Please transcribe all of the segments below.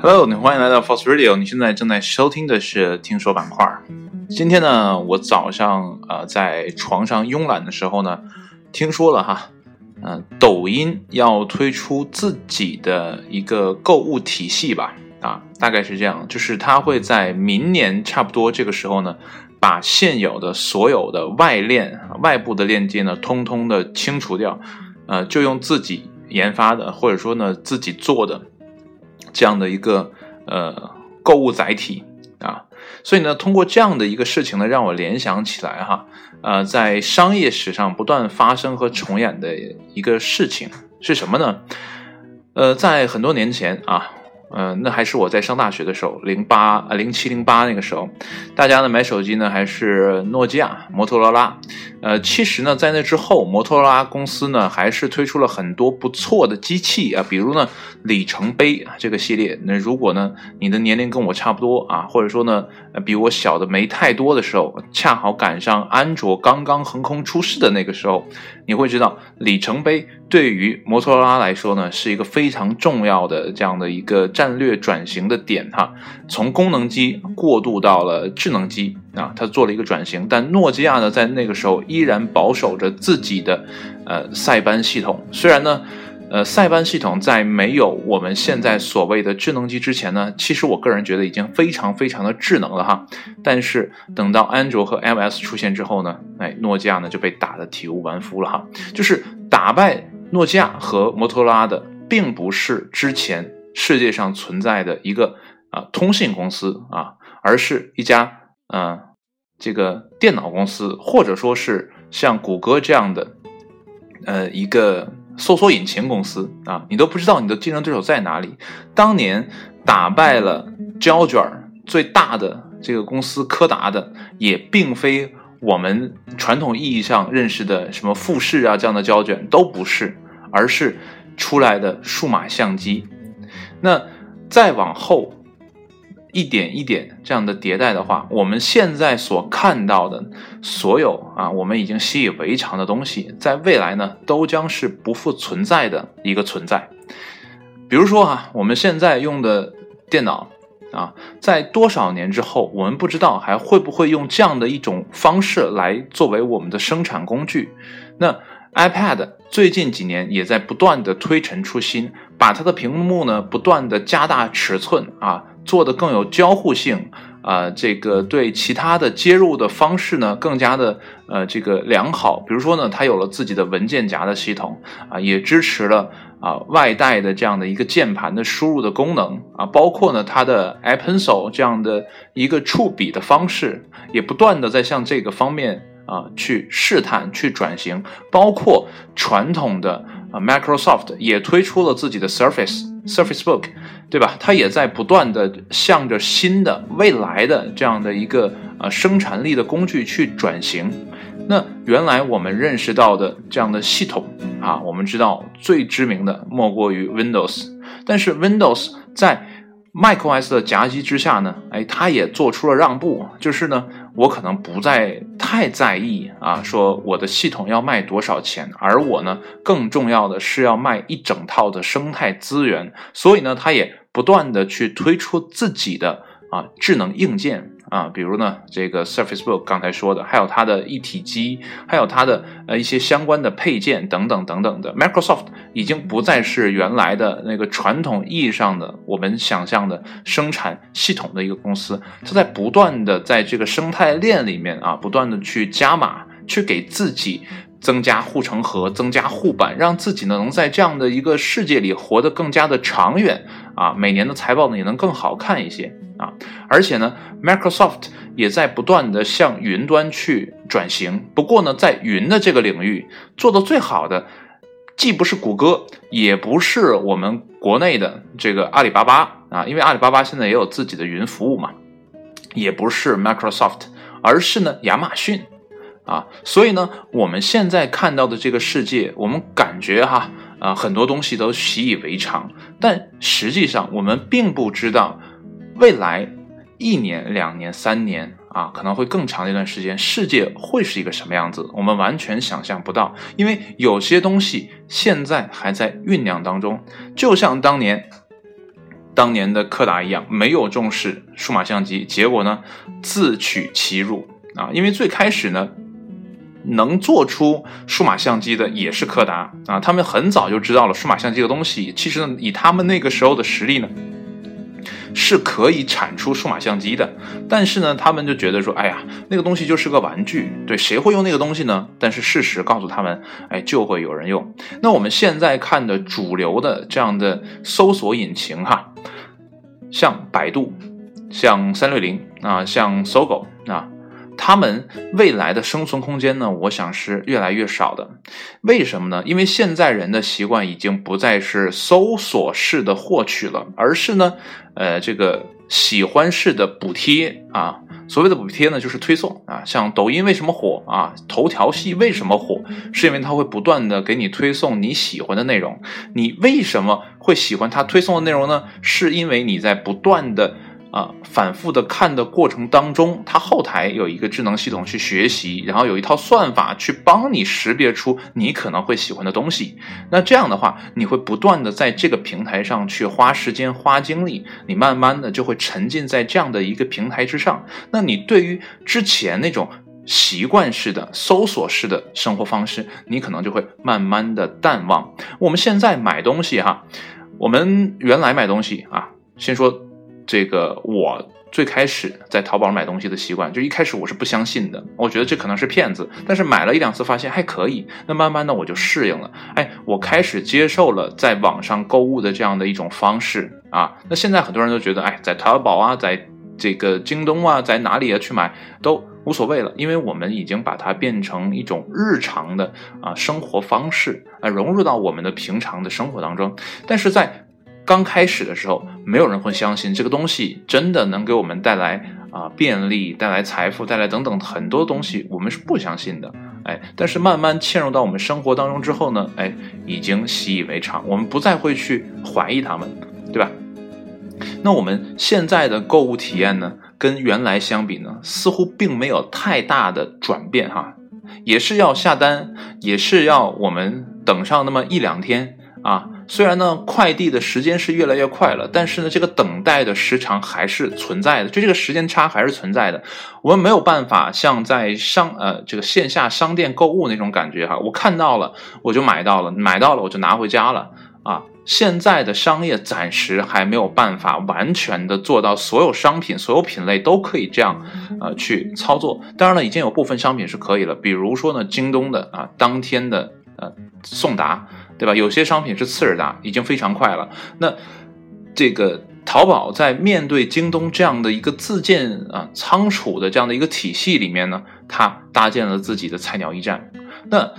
Hello，你欢迎来到 Force Radio。你现在正在收听的是听说板块。今天呢，我早上呃在床上慵懒的时候呢，听说了哈，嗯，抖音要推出自己的一个购物体系吧？啊，大概是这样，就是它会在明年差不多这个时候呢，把现有的所有的外链、外部的链接呢，通通的清除掉，呃，就用自己研发的或者说呢自己做的。这样的一个呃购物载体啊，所以呢，通过这样的一个事情呢，让我联想起来哈，呃，在商业史上不断发生和重演的一个事情是什么呢？呃，在很多年前啊。嗯，那还是我在上大学的时候，零八啊零七零八那个时候，大家呢买手机呢还是诺基亚、摩托罗拉。呃，其实呢，在那之后，摩托罗拉公司呢还是推出了很多不错的机器啊，比如呢里程碑这个系列。那如果呢你的年龄跟我差不多啊，或者说呢比我小的没太多的时候，恰好赶上安卓刚刚横空出世的那个时候，你会知道里程碑。对于摩托罗拉来说呢，是一个非常重要的这样的一个战略转型的点哈，从功能机过渡到了智能机啊，它做了一个转型。但诺基亚呢，在那个时候依然保守着自己的呃塞班系统，虽然呢。呃，塞班系统在没有我们现在所谓的智能机之前呢，其实我个人觉得已经非常非常的智能了哈。但是等到安卓和 iOS 出现之后呢，哎，诺基亚呢就被打得体无完肤了哈。就是打败诺基亚和摩托罗拉的，并不是之前世界上存在的一个啊通信公司啊，而是一家嗯这个电脑公司，或者说是像谷歌这样的呃一个。搜索引擎公司啊，你都不知道你的竞争对手在哪里。当年打败了胶卷最大的这个公司柯达的，也并非我们传统意义上认识的什么富士啊这样的胶卷，都不是，而是出来的数码相机。那再往后。一点一点这样的迭代的话，我们现在所看到的所有啊，我们已经习以为常的东西，在未来呢，都将是不复存在的一个存在。比如说啊，我们现在用的电脑啊，在多少年之后，我们不知道还会不会用这样的一种方式来作为我们的生产工具。那 iPad 最近几年也在不断的推陈出新，把它的屏幕呢不断的加大尺寸啊。做的更有交互性啊，这个对其他的接入的方式呢更加的呃这个良好。比如说呢，它有了自己的文件夹的系统啊，也支持了啊外带的这样的一个键盘的输入的功能啊，包括呢它的 iPencil 这样的一个触笔的方式，也不断的在向这个方面啊去试探去转型。包括传统的啊 Microsoft 也推出了自己的 Surface。Surface Book，对吧？它也在不断的向着新的未来的这样的一个呃生产力的工具去转型。那原来我们认识到的这样的系统啊，我们知道最知名的莫过于 Windows，但是 Windows 在 macOS 的夹击之下呢，哎，它也做出了让步，就是呢。我可能不再太在意啊，说我的系统要卖多少钱，而我呢，更重要的是要卖一整套的生态资源，所以呢，它也不断的去推出自己的啊智能硬件。啊，比如呢，这个 Surface Book 刚才说的，还有它的一体机，还有它的呃一些相关的配件等等等等的。Microsoft 已经不再是原来的那个传统意义上的我们想象的生产系统的一个公司，它在不断的在这个生态链里面啊，不断的去加码，去给自己增加护城河，增加护板，让自己呢能在这样的一个世界里活得更加的长远啊，每年的财报呢也能更好看一些。啊，而且呢，Microsoft 也在不断的向云端去转型。不过呢，在云的这个领域做的最好的，既不是谷歌，也不是我们国内的这个阿里巴巴啊，因为阿里巴巴现在也有自己的云服务嘛，也不是 Microsoft，而是呢亚马逊啊。所以呢，我们现在看到的这个世界，我们感觉哈啊很多东西都习以为常，但实际上我们并不知道。未来一年、两年、三年啊，可能会更长的一段时间，世界会是一个什么样子？我们完全想象不到，因为有些东西现在还在酝酿当中。就像当年当年的柯达一样，没有重视数码相机，结果呢自取其辱啊！因为最开始呢，能做出数码相机的也是柯达啊，他们很早就知道了数码相机的东西。其实呢，以他们那个时候的实力呢。是可以产出数码相机的，但是呢，他们就觉得说，哎呀，那个东西就是个玩具，对，谁会用那个东西呢？但是事实告诉他们，哎，就会有人用。那我们现在看的主流的这样的搜索引擎哈，像百度，像三六零啊，像搜狗啊。他们未来的生存空间呢？我想是越来越少的。为什么呢？因为现在人的习惯已经不再是搜索式的获取了，而是呢，呃，这个喜欢式的补贴啊。所谓的补贴呢，就是推送啊。像抖音为什么火啊？头条系为什么火？是因为它会不断的给你推送你喜欢的内容。你为什么会喜欢它推送的内容呢？是因为你在不断的。啊，反复的看的过程当中，它后台有一个智能系统去学习，然后有一套算法去帮你识别出你可能会喜欢的东西。那这样的话，你会不断的在这个平台上去花时间、花精力，你慢慢的就会沉浸在这样的一个平台之上。那你对于之前那种习惯式的搜索式的生活方式，你可能就会慢慢的淡忘。我们现在买东西哈，我们原来买东西啊，先说。这个我最开始在淘宝买东西的习惯，就一开始我是不相信的，我觉得这可能是骗子。但是买了一两次，发现还可以，那慢慢的我就适应了。哎，我开始接受了在网上购物的这样的一种方式啊。那现在很多人都觉得，哎，在淘宝啊，在这个京东啊，在哪里啊去买都无所谓了，因为我们已经把它变成一种日常的啊生活方式啊，融入到我们的平常的生活当中。但是在刚开始的时候，没有人会相信这个东西真的能给我们带来啊便利、带来财富、带来等等很多东西，我们是不相信的。哎，但是慢慢嵌入到我们生活当中之后呢，哎，已经习以为常，我们不再会去怀疑他们，对吧？那我们现在的购物体验呢，跟原来相比呢，似乎并没有太大的转变哈，也是要下单，也是要我们等上那么一两天啊。虽然呢，快递的时间是越来越快了，但是呢，这个等待的时长还是存在的，就这个时间差还是存在的。我们没有办法像在商呃这个线下商店购物那种感觉哈，我看到了我就买到了，买到了我就拿回家了啊。现在的商业暂时还没有办法完全的做到所有商品、所有品类都可以这样呃去操作。当然了，已经有部分商品是可以了，比如说呢，京东的啊当天的呃送达。对吧？有些商品是次日达，已经非常快了。那这个淘宝在面对京东这样的一个自建啊仓储的这样的一个体系里面呢，它搭建了自己的菜鸟驿站。那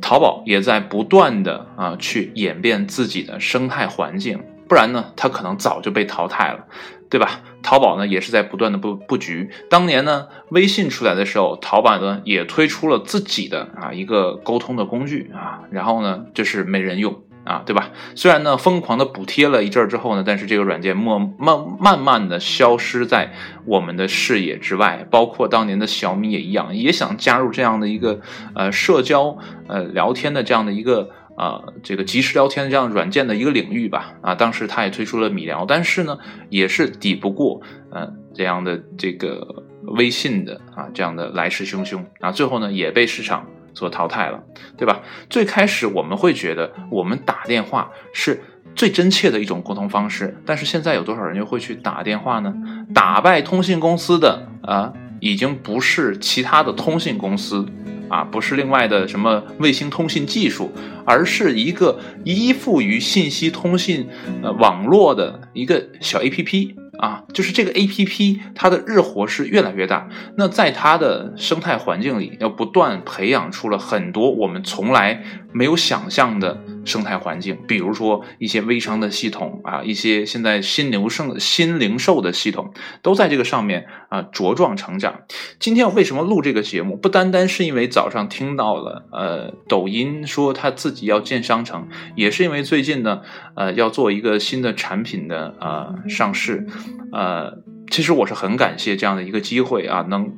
淘宝也在不断的啊去演变自己的生态环境，不然呢，它可能早就被淘汰了。对吧？淘宝呢也是在不断的布布局。当年呢，微信出来的时候，淘宝呢也推出了自己的啊一个沟通的工具啊，然后呢就是没人用啊，对吧？虽然呢疯狂的补贴了一阵儿之后呢，但是这个软件慢慢慢慢的消失在我们的视野之外。包括当年的小米也一样，也想加入这样的一个呃社交呃聊天的这样的一个。啊，这个即时聊天这样软件的一个领域吧，啊，当时他也推出了米聊，但是呢，也是抵不过，呃，这样的这个微信的啊，这样的来势汹汹啊，最后呢，也被市场所淘汰了，对吧？最开始我们会觉得我们打电话是最真切的一种沟通方式，但是现在有多少人又会去打电话呢？打败通信公司的啊，已经不是其他的通信公司。啊，不是另外的什么卫星通信技术，而是一个依附于信息通信呃网络的一个小 A P P 啊，就是这个 A P P 它的日活是越来越大。那在它的生态环境里，要不断培养出了很多我们从来没有想象的。生态环境，比如说一些微商的系统啊，一些现在新流盛新零售的系统，都在这个上面啊茁壮成长。今天我为什么录这个节目？不单单是因为早上听到了呃抖音说他自己要建商城，也是因为最近呢呃要做一个新的产品的呃上市，呃其实我是很感谢这样的一个机会啊能。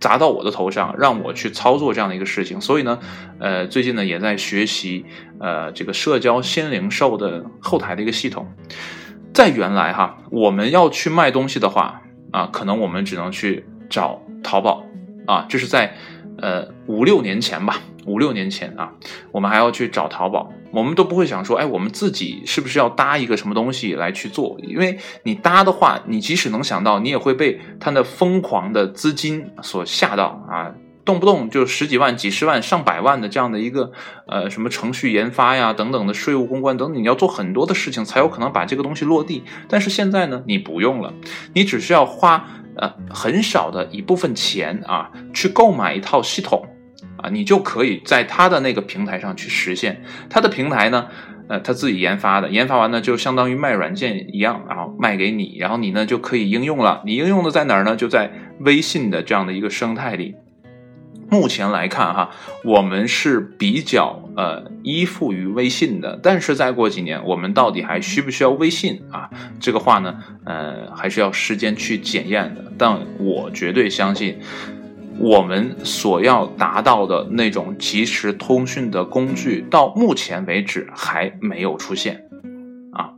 砸到我的头上，让我去操作这样的一个事情，所以呢，呃，最近呢也在学习，呃，这个社交新零售的后台的一个系统。在原来哈，我们要去卖东西的话啊，可能我们只能去找淘宝啊，就是在呃五六年前吧。五六年前啊，我们还要去找淘宝，我们都不会想说，哎，我们自己是不是要搭一个什么东西来去做？因为你搭的话，你即使能想到，你也会被他那疯狂的资金所吓到啊，动不动就十几万、几十万、上百万的这样的一个呃什么程序研发呀等等的税务公关等，你要做很多的事情才有可能把这个东西落地。但是现在呢，你不用了，你只需要花呃很少的一部分钱啊，去购买一套系统。啊，你就可以在他的那个平台上去实现。他的平台呢，呃，他自己研发的，研发完呢就相当于卖软件一样，然后卖给你，然后你呢就可以应用了。你应用的在哪儿呢？就在微信的这样的一个生态里。目前来看哈，我们是比较呃依附于微信的，但是再过几年，我们到底还需不需要微信啊？这个话呢，呃，还是要时间去检验的。但我绝对相信。我们所要达到的那种即时通讯的工具，到目前为止还没有出现，啊，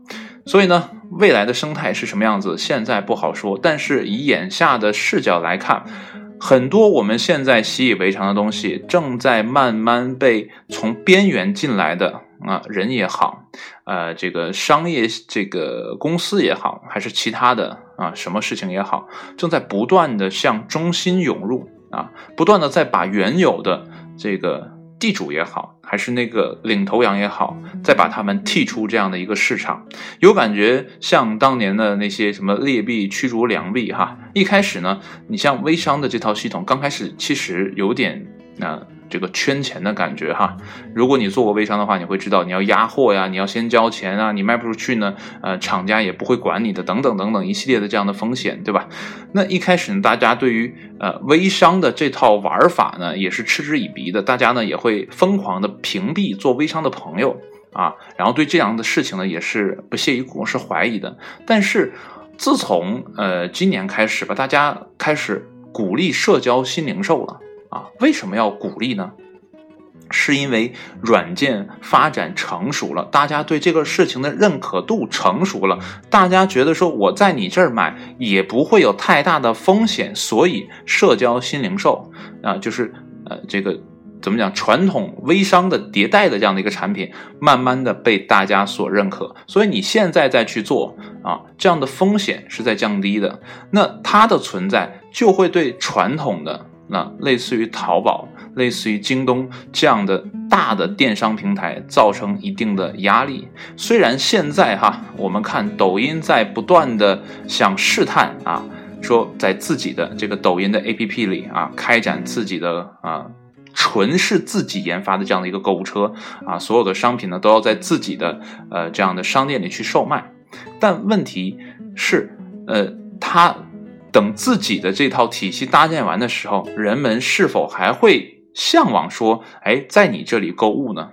所以呢，未来的生态是什么样子，现在不好说。但是以眼下的视角来看，很多我们现在习以为常的东西，正在慢慢被从边缘进来的啊人也好，呃，这个商业这个公司也好，还是其他的啊什么事情也好，正在不断的向中心涌入。啊，不断的在把原有的这个地主也好，还是那个领头羊也好，再把他们剔出这样的一个市场，有感觉像当年的那些什么劣币驱逐良币哈。一开始呢，你像微商的这套系统，刚开始其实有点啊。这个圈钱的感觉哈，如果你做过微商的话，你会知道你要压货呀，你要先交钱啊，你卖不出去呢，呃，厂家也不会管你的，等等等等一系列的这样的风险，对吧？那一开始呢，大家对于呃微商的这套玩法呢，也是嗤之以鼻的，大家呢也会疯狂的屏蔽做微商的朋友啊，然后对这样的事情呢也是不屑一顾，是怀疑的。但是自从呃今年开始吧，大家开始鼓励社交新零售了。啊，为什么要鼓励呢？是因为软件发展成熟了，大家对这个事情的认可度成熟了，大家觉得说我在你这儿买也不会有太大的风险，所以社交新零售啊，就是呃这个怎么讲，传统微商的迭代的这样的一个产品，慢慢的被大家所认可，所以你现在再去做啊，这样的风险是在降低的，那它的存在就会对传统的。那类似于淘宝、类似于京东这样的大的电商平台，造成一定的压力。虽然现在哈，我们看抖音在不断的想试探啊，说在自己的这个抖音的 APP 里啊，开展自己的啊，纯是自己研发的这样的一个购物车啊，所有的商品呢都要在自己的呃这样的商店里去售卖。但问题是，呃，它。等自己的这套体系搭建完的时候，人们是否还会向往说，哎，在你这里购物呢？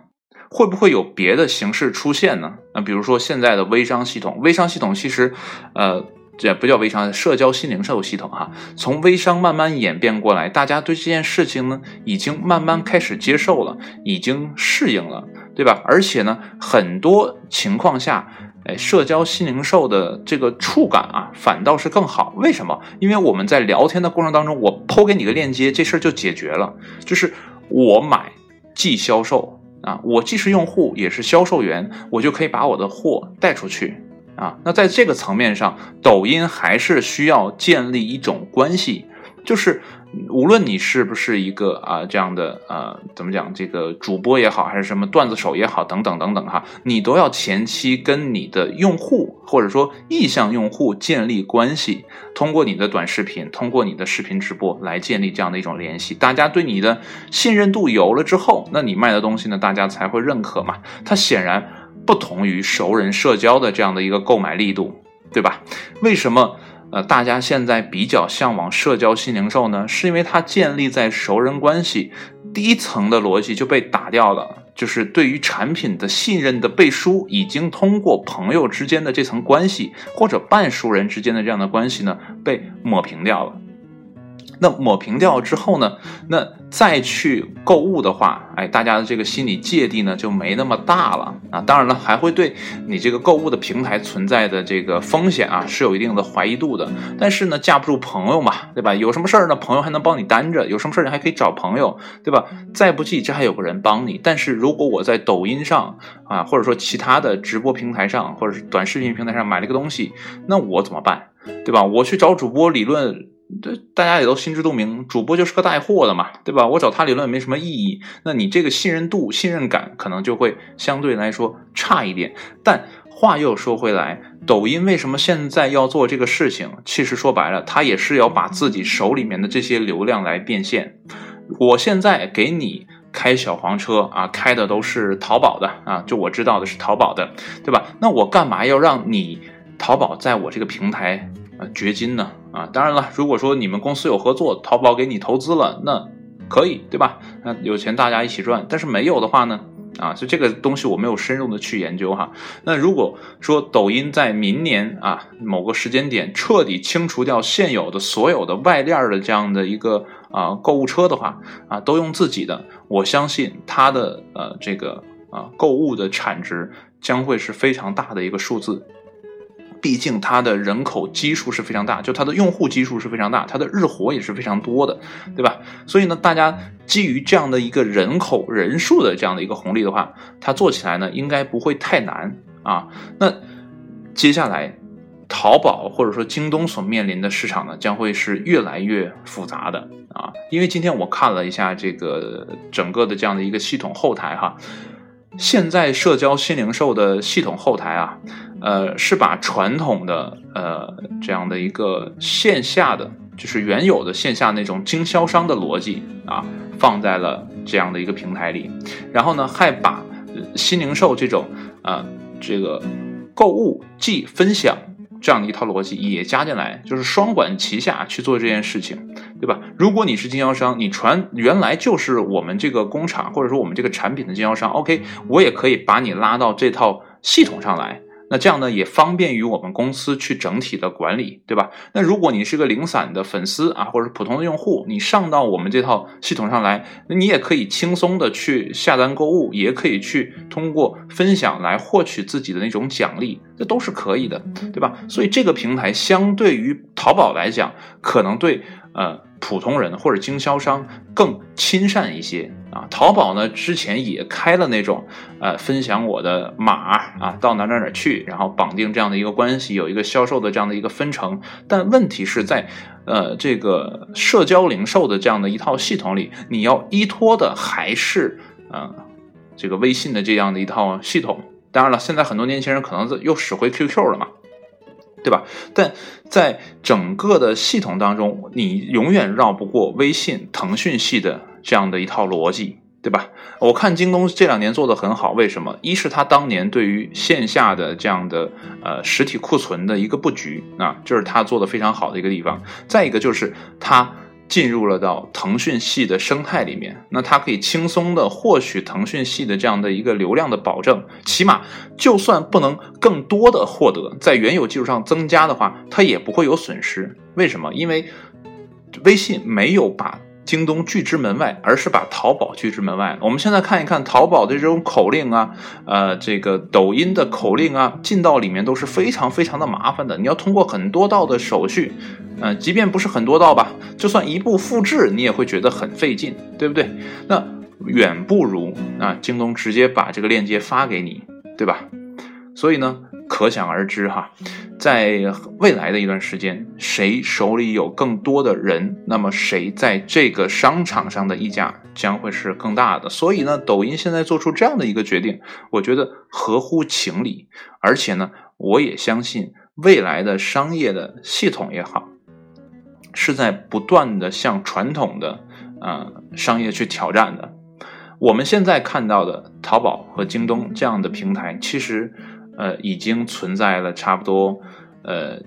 会不会有别的形式出现呢？那比如说现在的微商系统，微商系统其实，呃，这不叫微商，社交新零售系统哈。从微商慢慢演变过来，大家对这件事情呢，已经慢慢开始接受了，已经适应了，对吧？而且呢，很多情况下。哎，社交新零售的这个触感啊，反倒是更好。为什么？因为我们在聊天的过程当中，我抛给你个链接，这事儿就解决了。就是我买即销售啊，我既是用户也是销售员，我就可以把我的货带出去啊。那在这个层面上，抖音还是需要建立一种关系，就是。无论你是不是一个啊这样的呃怎么讲这个主播也好，还是什么段子手也好，等等等等哈，你都要前期跟你的用户或者说意向用户建立关系，通过你的短视频，通过你的视频直播来建立这样的一种联系。大家对你的信任度有了之后，那你卖的东西呢，大家才会认可嘛。它显然不同于熟人社交的这样的一个购买力度，对吧？为什么？呃，大家现在比较向往社交新零售呢，是因为它建立在熟人关系低层的逻辑就被打掉了，就是对于产品的信任的背书，已经通过朋友之间的这层关系或者半熟人之间的这样的关系呢，被抹平掉了。那抹平掉之后呢？那再去购物的话，哎，大家的这个心理芥蒂呢就没那么大了啊。当然了，还会对你这个购物的平台存在的这个风险啊是有一定的怀疑度的。但是呢，架不住朋友嘛，对吧？有什么事儿呢，朋友还能帮你担着；有什么事儿你还可以找朋友，对吧？再不济，这还有个人帮你。但是如果我在抖音上啊，或者说其他的直播平台上，或者是短视频平台上买了个东西，那我怎么办？对吧？我去找主播理论。对，大家也都心知肚明，主播就是个带货的嘛，对吧？我找他理论没什么意义。那你这个信任度、信任感可能就会相对来说差一点。但话又说回来，抖音为什么现在要做这个事情？其实说白了，他也是要把自己手里面的这些流量来变现。我现在给你开小黄车啊，开的都是淘宝的啊，就我知道的是淘宝的，对吧？那我干嘛要让你淘宝在我这个平台？啊，掘金呢？啊，当然了，如果说你们公司有合作，淘宝给你投资了，那可以，对吧？那有钱大家一起赚。但是没有的话呢？啊，就这个东西我没有深入的去研究哈。那如果说抖音在明年啊某个时间点彻底清除掉现有的所有的外链的这样的一个啊购物车的话啊，都用自己的，我相信它的呃这个啊购物的产值将会是非常大的一个数字。毕竟它的人口基数是非常大，就它的用户基数是非常大，它的日活也是非常多的，对吧？所以呢，大家基于这样的一个人口人数的这样的一个红利的话，它做起来呢应该不会太难啊。那接下来，淘宝或者说京东所面临的市场呢，将会是越来越复杂的啊。因为今天我看了一下这个整个的这样的一个系统后台哈。现在社交新零售的系统后台啊，呃，是把传统的呃这样的一个线下的，就是原有的线下那种经销商的逻辑啊，放在了这样的一个平台里，然后呢，还把新零售这种啊这个购物即分享。这样的一套逻辑也加进来，就是双管齐下去做这件事情，对吧？如果你是经销商，你传原来就是我们这个工厂或者说我们这个产品的经销商，OK，我也可以把你拉到这套系统上来。那这样呢，也方便于我们公司去整体的管理，对吧？那如果你是个零散的粉丝啊，或者普通的用户，你上到我们这套系统上来，那你也可以轻松的去下单购物，也可以去通过分享来获取自己的那种奖励，这都是可以的，对吧？所以这个平台相对于淘宝来讲，可能对呃。普通人或者经销商更亲善一些啊，淘宝呢之前也开了那种，呃，分享我的码啊，到哪哪哪去，然后绑定这样的一个关系，有一个销售的这样的一个分成。但问题是在，呃，这个社交零售的这样的一套系统里，你要依托的还是，呃，这个微信的这样的一套系统。当然了，现在很多年轻人可能又使回 QQ 了嘛。对吧？但在整个的系统当中，你永远绕不过微信、腾讯系的这样的一套逻辑，对吧？我看京东这两年做的很好，为什么？一是它当年对于线下的这样的呃实体库存的一个布局啊，就是它做的非常好的一个地方。再一个就是他。进入了到腾讯系的生态里面，那它可以轻松的获取腾讯系的这样的一个流量的保证，起码就算不能更多的获得，在原有基础上增加的话，它也不会有损失。为什么？因为微信没有把。京东拒之门外，而是把淘宝拒之门外。我们现在看一看淘宝的这种口令啊，呃，这个抖音的口令啊，进到里面都是非常非常的麻烦的。你要通过很多道的手续，呃，即便不是很多道吧，就算一步复制，你也会觉得很费劲，对不对？那远不如啊，京东直接把这个链接发给你，对吧？所以呢。可想而知哈，在未来的一段时间，谁手里有更多的人，那么谁在这个商场上的溢价将会是更大的。所以呢，抖音现在做出这样的一个决定，我觉得合乎情理。而且呢，我也相信未来的商业的系统也好，是在不断的向传统的呃商业去挑战的。我们现在看到的淘宝和京东这样的平台，其实。呃，已经存在了差不多，呃，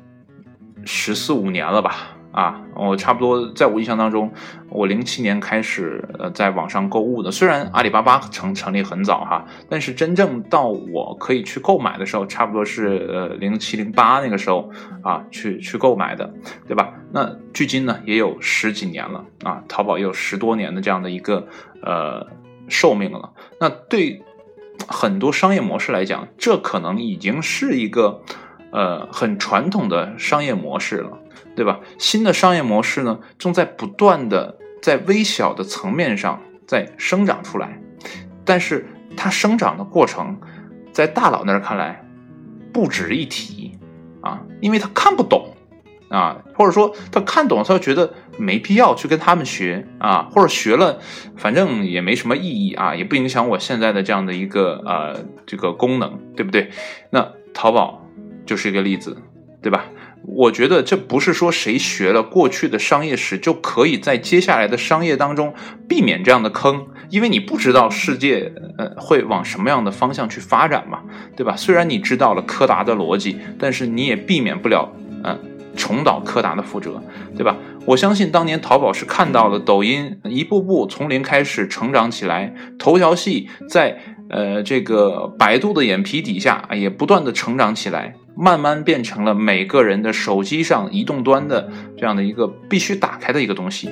十四五年了吧，啊，我差不多在我印象当中，我零七年开始呃在网上购物的。虽然阿里巴巴成成立很早哈，但是真正到我可以去购买的时候，差不多是呃零七零八那个时候啊去去购买的，对吧？那距今呢也有十几年了啊，淘宝也有十多年的这样的一个呃寿命了。那对很多商业模式来讲，这可能已经是一个呃很传统的商业模式了。对吧？新的商业模式呢，正在不断的在微小的层面上在生长出来，但是它生长的过程，在大佬那儿看来不值一提啊，因为他看不懂啊，或者说他看懂，他觉得没必要去跟他们学啊，或者学了，反正也没什么意义啊，也不影响我现在的这样的一个呃这个功能，对不对？那淘宝就是一个例子，对吧？我觉得这不是说谁学了过去的商业史就可以在接下来的商业当中避免这样的坑，因为你不知道世界呃会往什么样的方向去发展嘛，对吧？虽然你知道了柯达的逻辑，但是你也避免不了嗯重蹈柯达的覆辙，对吧？我相信当年淘宝是看到了抖音一步步从零开始成长起来，头条系在呃这个百度的眼皮底下也不断的成长起来。慢慢变成了每个人的手机上移动端的这样的一个必须打开的一个东西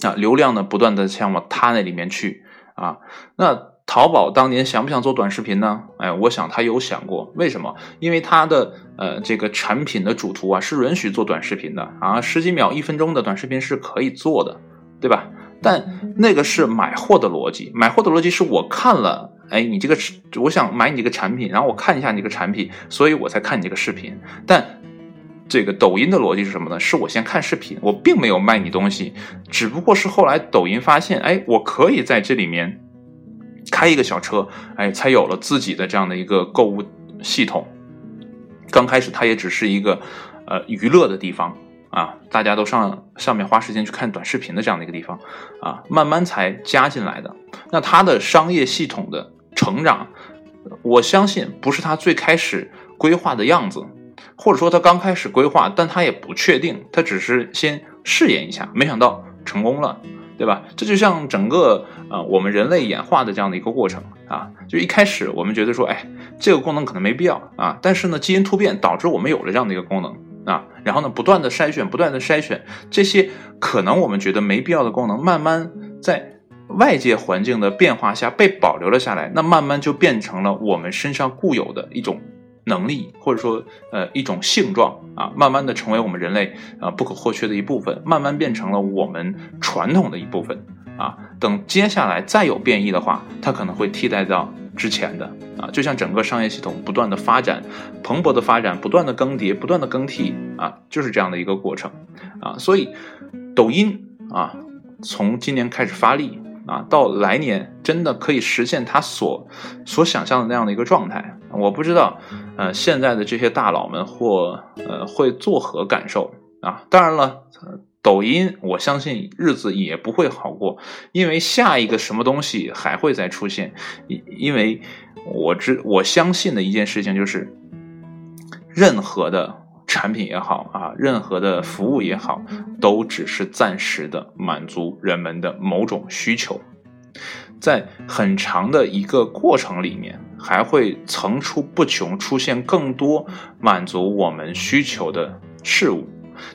啊，流量呢不断的向往它那里面去啊。那淘宝当年想不想做短视频呢？哎，我想他有想过，为什么？因为他的呃这个产品的主图啊是允许做短视频的啊，十几秒、一分钟的短视频是可以做的，对吧？但那个是买货的逻辑，买货的逻辑是我看了。哎，你这个我想买你这个产品，然后我看一下你这个产品，所以我才看你这个视频。但这个抖音的逻辑是什么呢？是我先看视频，我并没有卖你东西，只不过是后来抖音发现，哎，我可以在这里面开一个小车，哎，才有了自己的这样的一个购物系统。刚开始它也只是一个呃娱乐的地方。啊，大家都上上面花时间去看短视频的这样的一个地方，啊，慢慢才加进来的。那它的商业系统的成长，我相信不是他最开始规划的样子，或者说他刚开始规划，但他也不确定，他只是先试验一下，没想到成功了，对吧？这就像整个呃我们人类演化的这样的一个过程啊，就一开始我们觉得说，哎，这个功能可能没必要啊，但是呢，基因突变导致我们有了这样的一个功能。啊，然后呢，不断的筛选，不断的筛选这些可能我们觉得没必要的功能，慢慢在外界环境的变化下被保留了下来，那慢慢就变成了我们身上固有的一种能力，或者说呃一种性状啊，慢慢的成为我们人类啊不可或缺的一部分，慢慢变成了我们传统的一部分啊。等接下来再有变异的话，它可能会替代到。之前的啊，就像整个商业系统不断的发展、蓬勃的发展、不断的更迭、不断的更替啊，就是这样的一个过程啊。所以，抖音啊，从今年开始发力啊，到来年真的可以实现他所所想象的那样的一个状态。我不知道，呃，现在的这些大佬们或呃会作何感受啊？当然了。抖音，我相信日子也不会好过，因为下一个什么东西还会再出现。因因为我知我相信的一件事情就是，任何的产品也好啊，任何的服务也好，都只是暂时的满足人们的某种需求，在很长的一个过程里面，还会层出不穷出现更多满足我们需求的事物。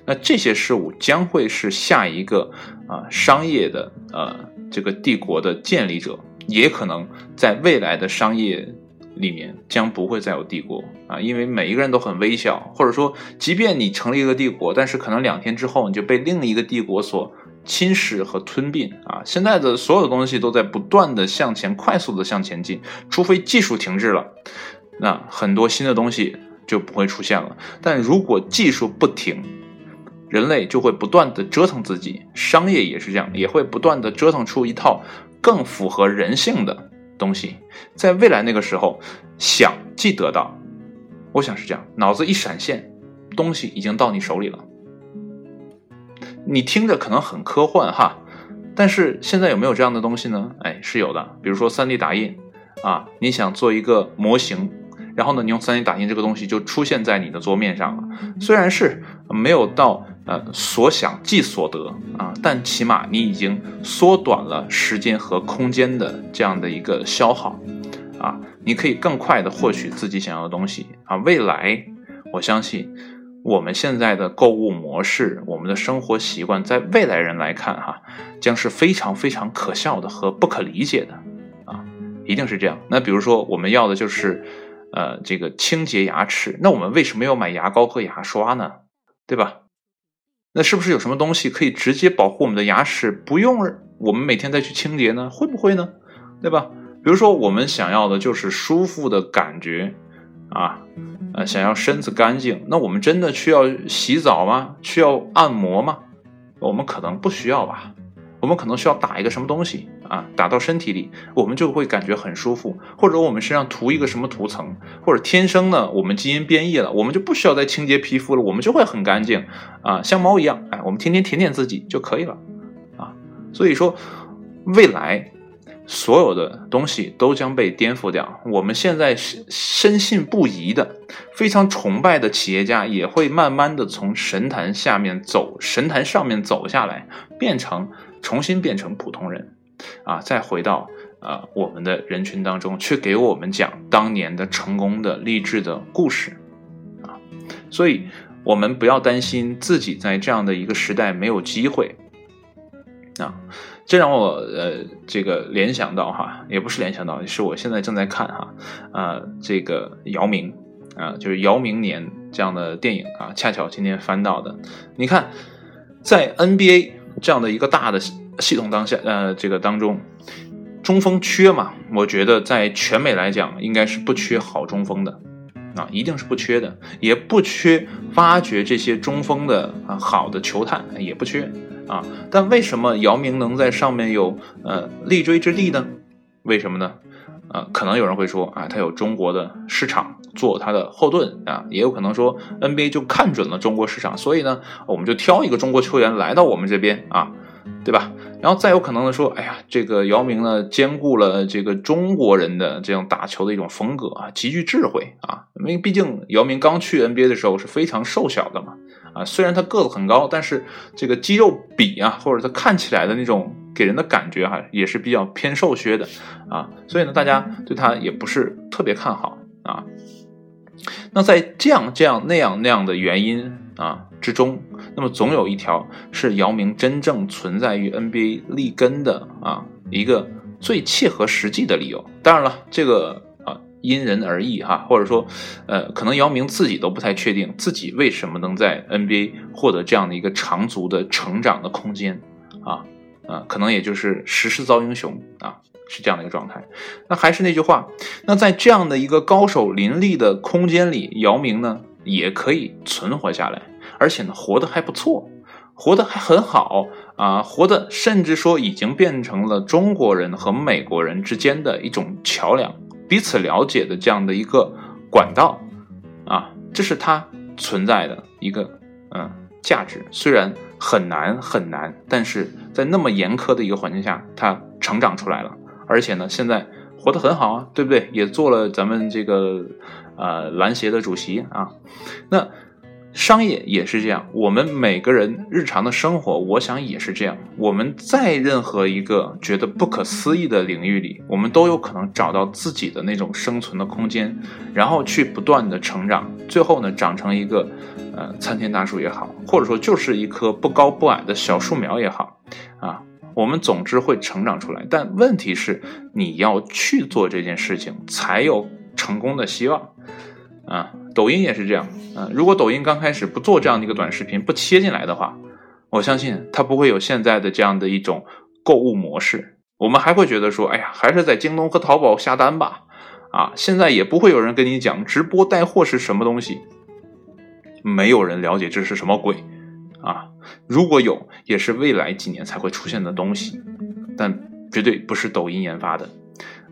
那这些事物将会是下一个啊商业的呃这个帝国的建立者，也可能在未来的商业里面将不会再有帝国啊，因为每一个人都很微小，或者说，即便你成立一个帝国，但是可能两天之后你就被另一个帝国所侵蚀和吞并啊。现在的所有东西都在不断的向前，快速的向前进，除非技术停滞了，那很多新的东西就不会出现了。但如果技术不停，人类就会不断的折腾自己，商业也是这样，也会不断的折腾出一套更符合人性的东西。在未来那个时候，想即得到，我想是这样，脑子一闪现，东西已经到你手里了。你听着可能很科幻哈，但是现在有没有这样的东西呢？哎，是有的，比如说 3D 打印啊，你想做一个模型。然后呢，你用 3D 打印这个东西就出现在你的桌面上了。虽然是没有到呃所想即所得啊，但起码你已经缩短了时间和空间的这样的一个消耗啊，你可以更快的获取自己想要的东西啊。未来，我相信我们现在的购物模式，我们的生活习惯，在未来人来看哈，将是非常非常可笑的和不可理解的啊，一定是这样。那比如说，我们要的就是。呃，这个清洁牙齿，那我们为什么要买牙膏和牙刷呢？对吧？那是不是有什么东西可以直接保护我们的牙齿，不用我们每天再去清洁呢？会不会呢？对吧？比如说，我们想要的就是舒服的感觉啊，呃，想要身子干净，那我们真的需要洗澡吗？需要按摩吗？我们可能不需要吧。我们可能需要打一个什么东西啊，打到身体里，我们就会感觉很舒服。或者我们身上涂一个什么涂层，或者天生呢，我们基因变异了，我们就不需要再清洁皮肤了，我们就会很干净啊，像猫一样，哎，我们天天舔舔自己就可以了啊。所以说，未来所有的东西都将被颠覆掉。我们现在深信不疑的、非常崇拜的企业家，也会慢慢的从神坛下面走，神坛上面走下来，变成。重新变成普通人，啊，再回到啊我们的人群当中，去给我们讲当年的成功的励志的故事，啊，所以我们不要担心自己在这样的一个时代没有机会，啊，这让我呃这个联想到哈，也不是联想到，是我现在正在看哈，啊这个姚明。啊，就是姚明年这样的电影啊，恰巧今天翻到的，你看在 NBA。这样的一个大的系统当下，呃，这个当中，中锋缺嘛？我觉得在全美来讲，应该是不缺好中锋的，啊，一定是不缺的，也不缺挖掘这些中锋的啊好的球探，也不缺啊。但为什么姚明能在上面有呃立锥之地呢？为什么呢？啊，可能有人会说啊，他有中国的市场做他的后盾啊，也有可能说 NBA 就看准了中国市场，所以呢，我们就挑一个中国球员来到我们这边啊，对吧？然后再有可能的说，哎呀，这个姚明呢，兼顾了这个中国人的这样打球的一种风格啊，极具智慧啊，因为毕竟姚明刚去 NBA 的时候是非常瘦小的嘛。啊，虽然他个子很高，但是这个肌肉比啊，或者他看起来的那种给人的感觉哈，也是比较偏瘦削的啊，所以呢，大家对他也不是特别看好啊。那在这样这样那样那样的原因啊之中，那么总有一条是姚明真正存在于 NBA 立根的啊一个最切合实际的理由。当然了，这个啊。因人而异哈，或者说，呃，可能姚明自己都不太确定自己为什么能在 NBA 获得这样的一个长足的成长的空间啊啊，可能也就是时势造英雄啊，是这样的一个状态。那还是那句话，那在这样的一个高手林立的空间里，姚明呢也可以存活下来，而且呢活得还不错，活得还很好啊，活得甚至说已经变成了中国人和美国人之间的一种桥梁。彼此了解的这样的一个管道，啊，这是它存在的一个嗯价值。虽然很难很难，但是在那么严苛的一个环境下，他成长出来了，而且呢，现在活得很好啊，对不对？也做了咱们这个呃篮协的主席啊，那。商业也是这样，我们每个人日常的生活，我想也是这样。我们在任何一个觉得不可思议的领域里，我们都有可能找到自己的那种生存的空间，然后去不断的成长，最后呢，长成一个呃参天大树也好，或者说就是一棵不高不矮的小树苗也好，啊，我们总之会成长出来。但问题是，你要去做这件事情，才有成功的希望。啊，抖音也是这样。啊，如果抖音刚开始不做这样的一个短视频，不切进来的话，我相信它不会有现在的这样的一种购物模式。我们还会觉得说，哎呀，还是在京东和淘宝下单吧。啊，现在也不会有人跟你讲直播带货是什么东西，没有人了解这是什么鬼。啊，如果有，也是未来几年才会出现的东西，但绝对不是抖音研发的。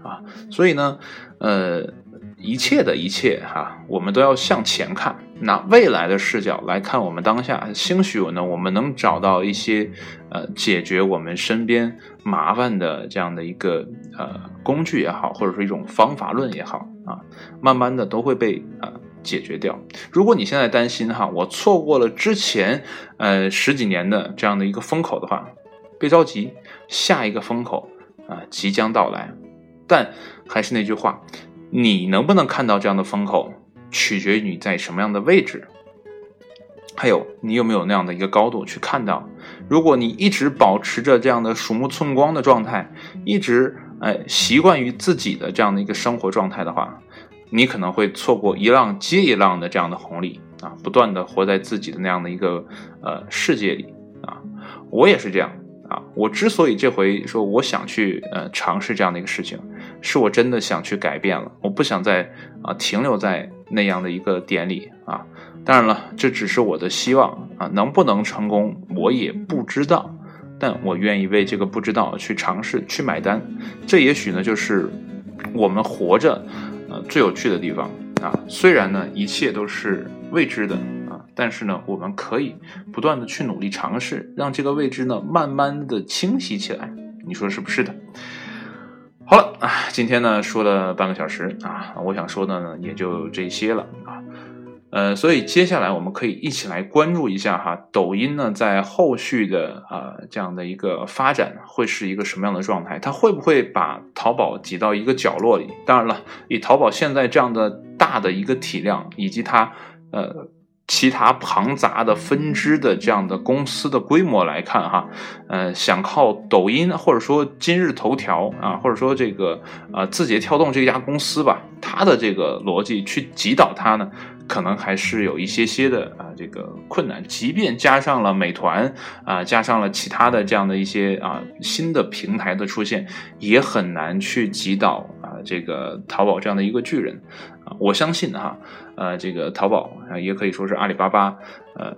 啊，所以呢，呃。一切的一切哈，我们都要向前看，拿未来的视角来看我们当下。兴许呢，我们能找到一些呃解决我们身边麻烦的这样的一个呃工具也好，或者说一种方法论也好啊，慢慢的都会被呃解决掉。如果你现在担心哈，我错过了之前呃十几年的这样的一个风口的话，别着急，下一个风口啊即将到来。但还是那句话，你能不能看到这样的风口，取决于你在什么样的位置。还有，你有没有那样的一个高度去看到？如果你一直保持着这样的鼠目寸光的状态，一直哎习惯于自己的这样的一个生活状态的话，你可能会错过一浪接一浪的这样的红利啊，不断的活在自己的那样的一个呃世界里啊。我也是这样啊。我之所以这回说我想去呃尝试这样的一个事情，是我真的想去改变了，我不想再啊停留在那样的一个点里啊。当然了，这只是我的希望啊，能不能成功我也不知道，但我愿意为这个不知道去尝试去买单。这也许呢，就是我们活着呃最有趣的地方啊。虽然呢一切都是未知的啊，但是呢我们可以不断的去努力尝试，让这个未知呢慢慢的清晰起来。你说是不是的？好了啊，今天呢说了半个小时啊，我想说的呢也就这些了啊。呃，所以接下来我们可以一起来关注一下哈，抖音呢在后续的啊这样的一个发展会是一个什么样的状态？它会不会把淘宝挤到一个角落里？当然了，以淘宝现在这样的大的一个体量，以及它呃其他庞杂的分支的这样的公司的规模来看哈，呃，想靠抖音或者说今日头条啊，或者说这个呃字节跳动这家公司吧，它的这个逻辑去挤倒它呢？可能还是有一些些的啊，这个困难。即便加上了美团啊，加上了其他的这样的一些啊新的平台的出现，也很难去击倒啊这个淘宝这样的一个巨人。我相信哈，呃，这个淘宝啊，也可以说是阿里巴巴，呃，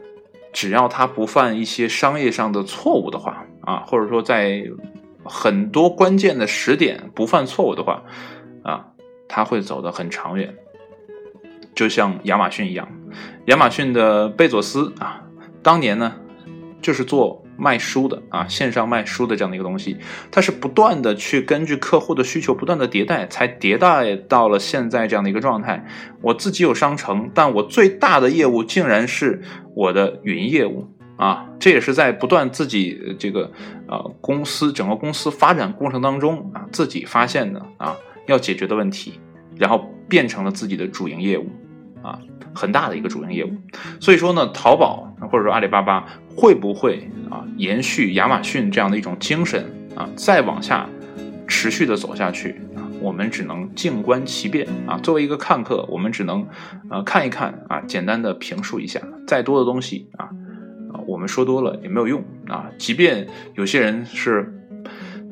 只要他不犯一些商业上的错误的话啊，或者说在很多关键的时点不犯错误的话啊，他会走得很长远。就像亚马逊一样，亚马逊的贝佐斯啊，当年呢就是做卖书的啊，线上卖书的这样的一个东西，它是不断的去根据客户的需求不断的迭代，才迭代到了现在这样的一个状态。我自己有商城，但我最大的业务竟然是我的云业务啊，这也是在不断自己这个呃公司整个公司发展过程当中啊自己发现的啊要解决的问题，然后变成了自己的主营业务。啊，很大的一个主营业务，所以说呢，淘宝或者说阿里巴巴会不会啊延续亚马逊这样的一种精神啊，再往下持续的走下去啊？我们只能静观其变啊。作为一个看客，我们只能呃看一看啊，简单的评述一下。再多的东西啊，我们说多了也没有用啊。即便有些人是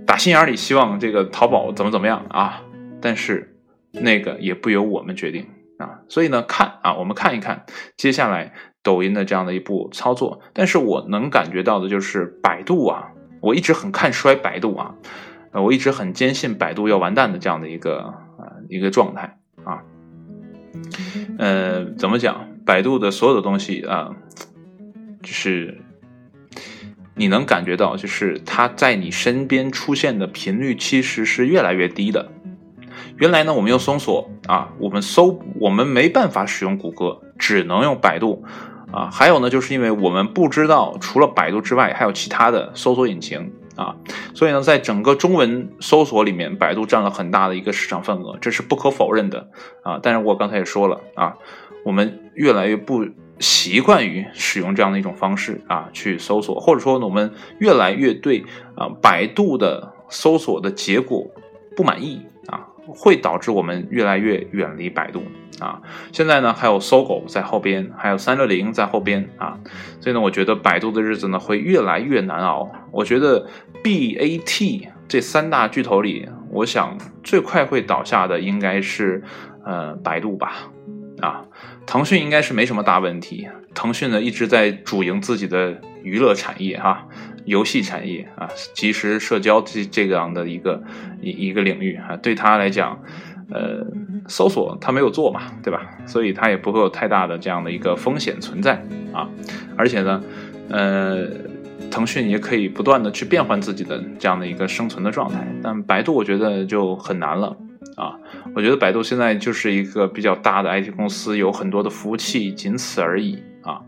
打心眼里希望这个淘宝怎么怎么样啊，但是那个也不由我们决定。啊，所以呢，看啊，我们看一看接下来抖音的这样的一步操作。但是我能感觉到的就是百度啊，我一直很看衰百度啊，呃，我一直很坚信百度要完蛋的这样的一个啊一个状态啊。呃，怎么讲？百度的所有的东西啊，就是你能感觉到，就是它在你身边出现的频率其实是越来越低的。原来呢，我们用搜索啊，我们搜，我们没办法使用谷歌，只能用百度啊。还有呢，就是因为我们不知道除了百度之外还有其他的搜索引擎啊，所以呢，在整个中文搜索里面，百度占了很大的一个市场份额，这是不可否认的啊。但是我刚才也说了啊，我们越来越不习惯于使用这样的一种方式啊去搜索，或者说呢，我们越来越对啊百度的搜索的结果不满意。会导致我们越来越远离百度啊！现在呢，还有搜狗在后边，还有三六零在后边啊，所以呢，我觉得百度的日子呢会越来越难熬。我觉得 B A T 这三大巨头里，我想最快会倒下的应该是呃百度吧啊，腾讯应该是没什么大问题。腾讯呢一直在主营自己的娱乐产业哈。游戏产业啊，即时社交这这样的一个一一个领域啊，对他来讲，呃，搜索他没有做嘛，对吧？所以他也不会有太大的这样的一个风险存在啊。而且呢，呃，腾讯也可以不断的去变换自己的这样的一个生存的状态，但百度我觉得就很难了啊。我觉得百度现在就是一个比较大的 IT 公司，有很多的服务器，仅此而已啊。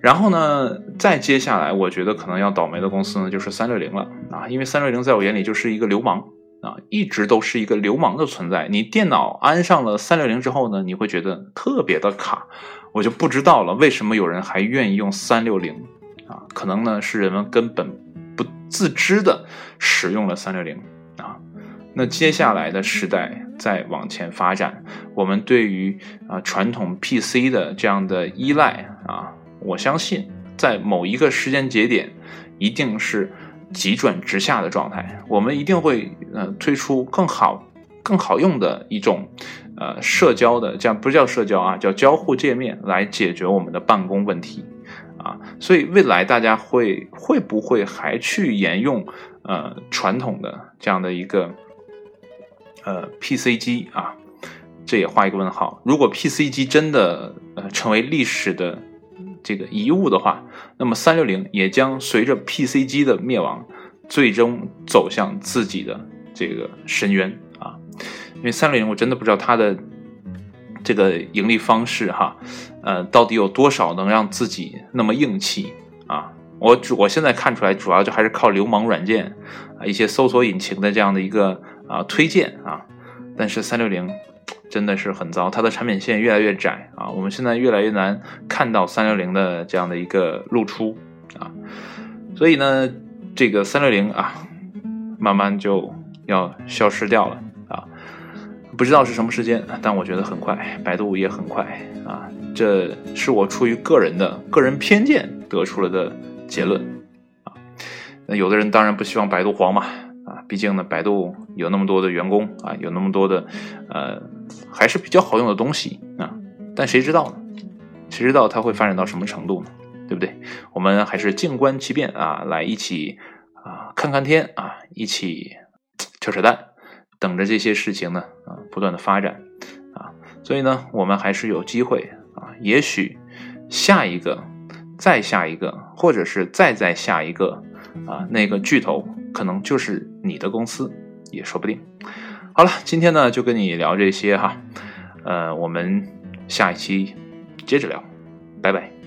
然后呢，再接下来，我觉得可能要倒霉的公司呢，就是三六零了啊，因为三六零在我眼里就是一个流氓啊，一直都是一个流氓的存在。你电脑安上了三六零之后呢，你会觉得特别的卡，我就不知道了，为什么有人还愿意用三六零啊？可能呢是人们根本不自知的使用了三六零啊。那接下来的时代再往前发展，我们对于啊传统 PC 的这样的依赖啊。我相信，在某一个时间节点，一定是急转直下的状态。我们一定会呃推出更好、更好用的一种呃社交的，这样不叫社交啊，叫交互界面来解决我们的办公问题啊。所以未来大家会会不会还去沿用呃传统的这样的一个呃 PC 机啊？这也画一个问号。如果 PC 机真的呃成为历史的，这个遗物的话，那么三六零也将随着 PC 机的灭亡，最终走向自己的这个深渊啊！因为三六零，我真的不知道它的这个盈利方式哈，呃，到底有多少能让自己那么硬气啊？我主我现在看出来，主要就还是靠流氓软件啊，一些搜索引擎的这样的一个啊推荐啊，但是三六零。真的是很糟，它的产品线越来越窄啊，我们现在越来越难看到三六零的这样的一个露出啊，所以呢，这个三六零啊，慢慢就要消失掉了啊，不知道是什么时间，但我觉得很快，百度也很快啊，这是我出于个人的个人偏见得出了的结论啊，那有的人当然不希望百度黄嘛。啊，毕竟呢，百度有那么多的员工啊，有那么多的，呃，还是比较好用的东西啊。但谁知道呢？谁知道它会发展到什么程度呢？对不对？我们还是静观其变啊，来一起啊看看天啊，一起扯扯淡，等着这些事情呢啊不断的发展啊。所以呢，我们还是有机会啊，也许下一个，再下一个，或者是再再下一个啊，那个巨头。可能就是你的公司，也说不定。好了，今天呢就跟你聊这些哈，呃，我们下一期接着聊，拜拜。